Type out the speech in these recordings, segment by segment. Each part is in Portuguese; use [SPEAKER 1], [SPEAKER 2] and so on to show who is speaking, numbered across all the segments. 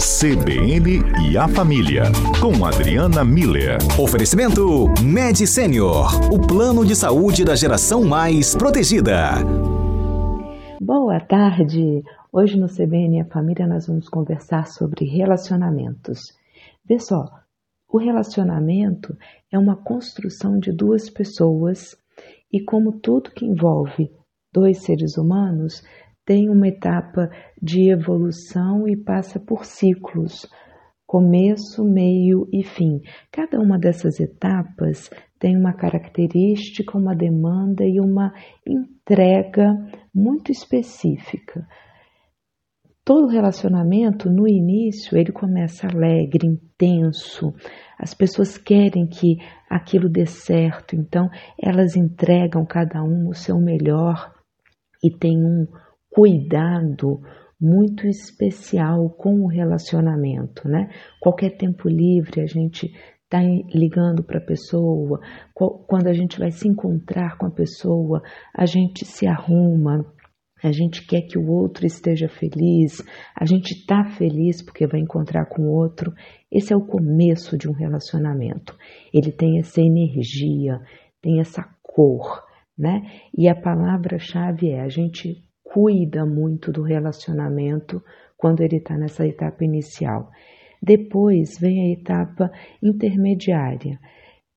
[SPEAKER 1] CBN e a Família, com Adriana Miller.
[SPEAKER 2] Oferecimento Med Senior, o plano de saúde da geração mais protegida.
[SPEAKER 3] Boa tarde! Hoje no CBN e a Família nós vamos conversar sobre relacionamentos. Vê só, o relacionamento é uma construção de duas pessoas e, como tudo que envolve dois seres humanos, tem uma etapa de evolução e passa por ciclos, começo, meio e fim. Cada uma dessas etapas tem uma característica, uma demanda e uma entrega muito específica. Todo relacionamento, no início, ele começa alegre, intenso. As pessoas querem que aquilo dê certo, então elas entregam cada um o seu melhor e tem um cuidado muito especial com o relacionamento, né? Qualquer tempo livre a gente está ligando para a pessoa, quando a gente vai se encontrar com a pessoa, a gente se arruma, a gente quer que o outro esteja feliz, a gente está feliz porque vai encontrar com o outro. Esse é o começo de um relacionamento. Ele tem essa energia, tem essa cor, né? E a palavra-chave é a gente cuida muito do relacionamento quando ele está nessa etapa inicial. Depois vem a etapa intermediária.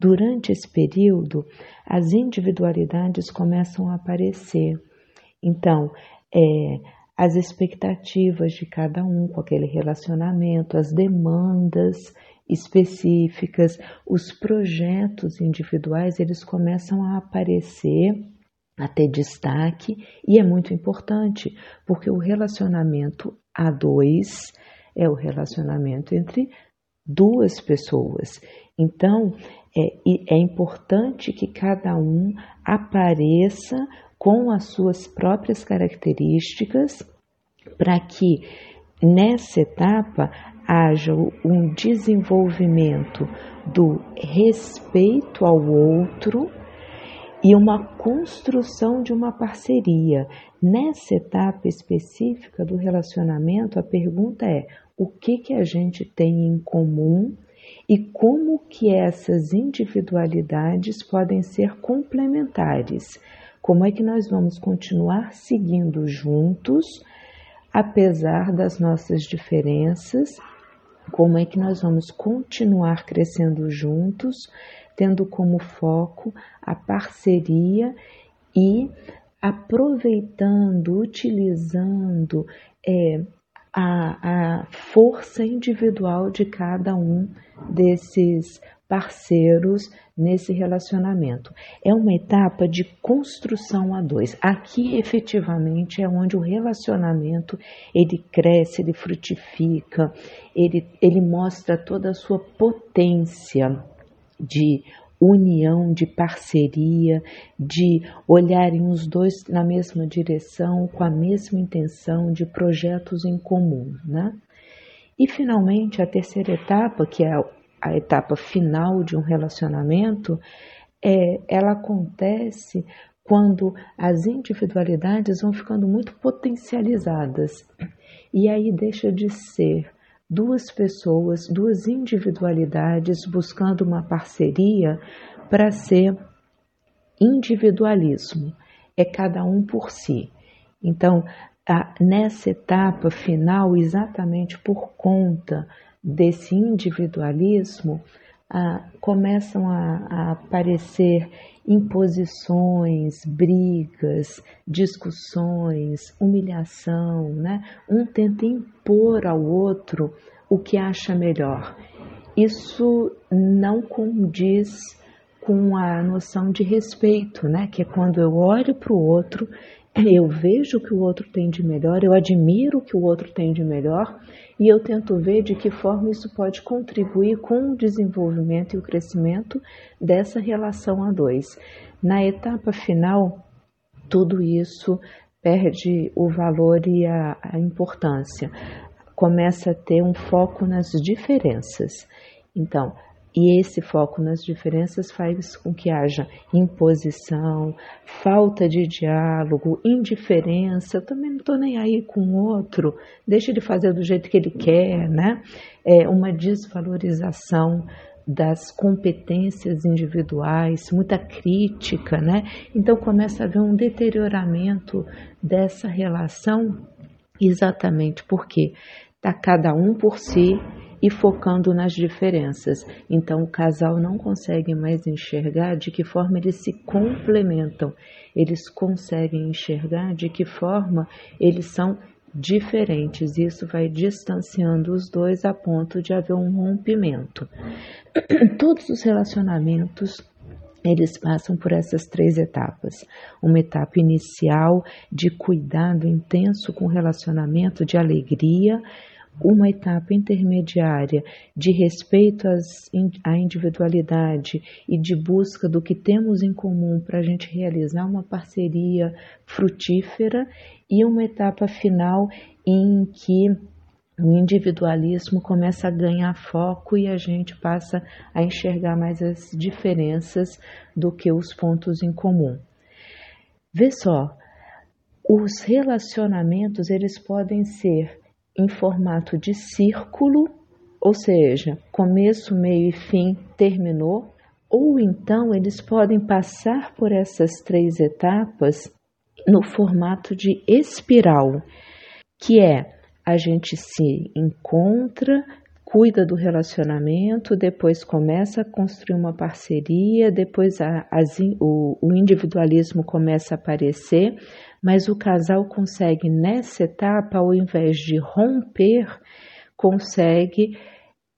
[SPEAKER 3] Durante esse período, as individualidades começam a aparecer. Então, é, as expectativas de cada um com aquele relacionamento, as demandas específicas, os projetos individuais, eles começam a aparecer a ter destaque e é muito importante, porque o relacionamento a dois é o relacionamento entre duas pessoas. Então, é, é importante que cada um apareça com as suas próprias características para que nessa etapa haja um desenvolvimento do respeito ao outro e uma construção de uma parceria. Nessa etapa específica do relacionamento, a pergunta é: o que que a gente tem em comum e como que essas individualidades podem ser complementares? Como é que nós vamos continuar seguindo juntos, apesar das nossas diferenças? Como é que nós vamos continuar crescendo juntos, tendo como foco a parceria e aproveitando, utilizando é, a, a força individual de cada um desses parceiros nesse relacionamento. É uma etapa de construção a dois. Aqui efetivamente é onde o relacionamento ele cresce, ele frutifica, ele, ele mostra toda a sua potência de união, de parceria, de olharem os dois na mesma direção, com a mesma intenção, de projetos em comum, né? E finalmente a terceira etapa, que é a etapa final de um relacionamento, é, ela acontece quando as individualidades vão ficando muito potencializadas e aí deixa de ser duas pessoas, duas individualidades buscando uma parceria para ser individualismo, é cada um por si. Então, a, nessa etapa final, exatamente por conta desse individualismo, a, começam a, a aparecer imposições, brigas, discussões, humilhação, né? Um tenta impor ao outro o que acha melhor. Isso não condiz com a noção de respeito, né? Que é quando eu olho para o outro, eu vejo o que o outro tem de melhor, eu admiro o que o outro tem de melhor e eu tento ver de que forma isso pode contribuir com o desenvolvimento e o crescimento dessa relação a dois. Na etapa final, tudo isso perde o valor e a, a importância, começa a ter um foco nas diferenças. Então, E esse foco nas diferenças faz com que haja imposição, falta de diálogo, indiferença. Eu também não estou nem aí com o outro, deixa ele fazer do jeito que ele quer, né? É uma desvalorização das competências individuais, muita crítica, né? Então começa a haver um deterioramento dessa relação, exatamente porque está cada um por si e focando nas diferenças. Então o casal não consegue mais enxergar de que forma eles se complementam, eles conseguem enxergar de que forma eles são diferentes. Isso vai distanciando os dois a ponto de haver um rompimento. Todos os relacionamentos eles passam por essas três etapas. Uma etapa inicial de cuidado intenso com relacionamento, de alegria, uma etapa intermediária de respeito às, à individualidade e de busca do que temos em comum para a gente realizar uma parceria frutífera, e uma etapa final em que o individualismo começa a ganhar foco e a gente passa a enxergar mais as diferenças do que os pontos em comum. Vê só, os relacionamentos eles podem ser em formato de círculo, ou seja, começo, meio e fim terminou, ou então eles podem passar por essas três etapas no formato de espiral, que é a gente se encontra, cuida do relacionamento, depois começa a construir uma parceria, depois a, o, o individualismo começa a aparecer, mas o casal consegue nessa etapa, ao invés de romper, consegue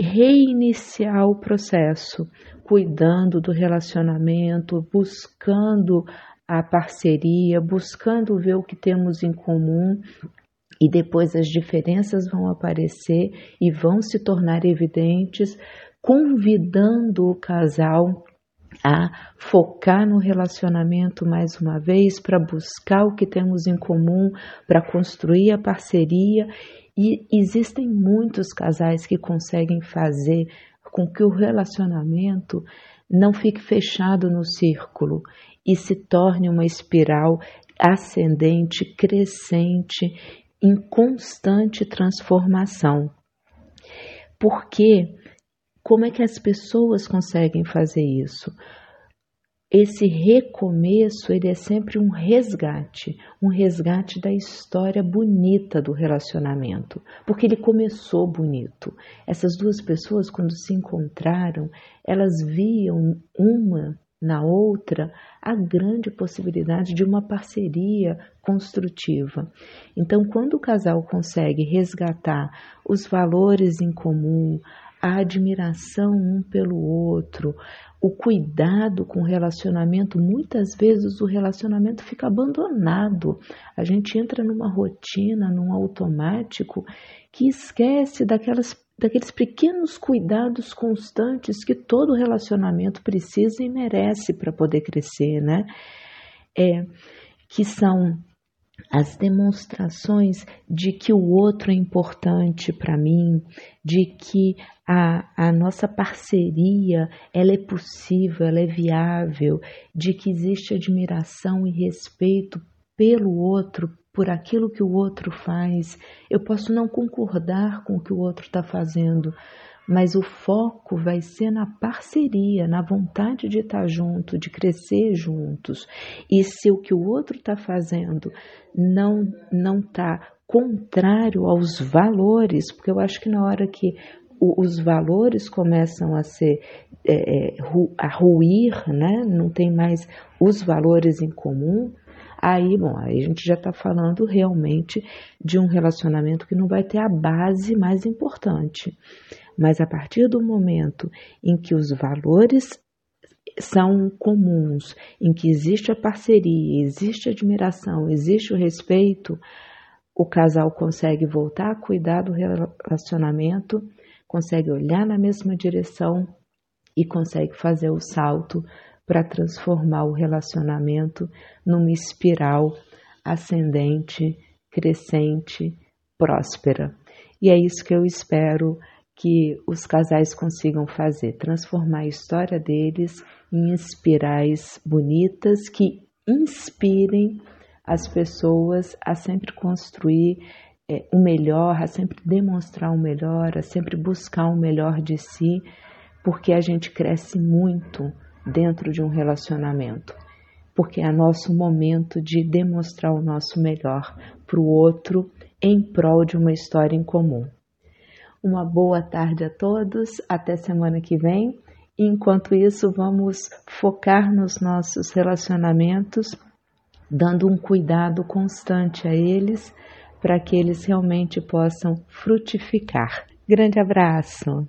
[SPEAKER 3] reiniciar o processo, cuidando do relacionamento, buscando a parceria, buscando ver o que temos em comum e depois as diferenças vão aparecer e vão se tornar evidentes, convidando o casal a focar no relacionamento mais uma vez, para buscar o que temos em comum, para construir a parceria. E existem muitos casais que conseguem fazer com que o relacionamento não fique fechado no círculo e se torne uma espiral ascendente, crescente, em constante transformação. Porque como é que as pessoas conseguem fazer isso? Esse recomeço, ele é sempre um resgate, um resgate da história bonita do relacionamento, porque ele começou bonito. Essas duas pessoas, quando se encontraram, elas viam uma na outra a grande possibilidade de uma parceria construtiva. Então, quando o casal consegue resgatar os valores em comum, a admiração um pelo outro, o cuidado com o relacionamento, muitas vezes o relacionamento fica abandonado. A gente entra numa rotina, num automático que esquece daquelas daqueles pequenos cuidados constantes que todo relacionamento precisa e merece para poder crescer, né? É, que são as demonstrações de que o outro é importante para mim, de que a, a nossa parceria ela é possível, ela é viável, de que existe admiração e respeito pelo outro, por aquilo que o outro faz. Eu posso não concordar com o que o outro está fazendo, mas o foco vai ser na parceria, na vontade de estar junto, de crescer juntos. E se o que o outro está fazendo não não está contrário aos valores, porque eu acho que na hora que os valores começam a ser é, é a ruir, né? Não tem mais os valores em comum. Aí, bom, aí a gente já está falando realmente de um relacionamento que não vai ter a base mais importante. Mas a partir do momento em que os valores são comuns, em que existe a parceria, existe a admiração, existe o respeito, o casal consegue voltar a cuidar do relacionamento, consegue olhar na mesma direção e consegue fazer o salto para transformar o relacionamento numa espiral ascendente, crescente, próspera. E é isso que eu espero que os casais consigam fazer, transformar a história deles em espirais bonitas que inspirem as pessoas a sempre construir é, o melhor, a sempre demonstrar o melhor, a sempre buscar o melhor de si, porque a gente cresce muito dentro de um relacionamento, porque é nosso momento de demonstrar o nosso melhor para o outro em prol de uma história em comum. Uma boa tarde a todos, até semana que vem. Enquanto isso, vamos focar nos nossos relacionamentos, dando um cuidado constante a eles para que eles realmente possam frutificar. Grande abraço!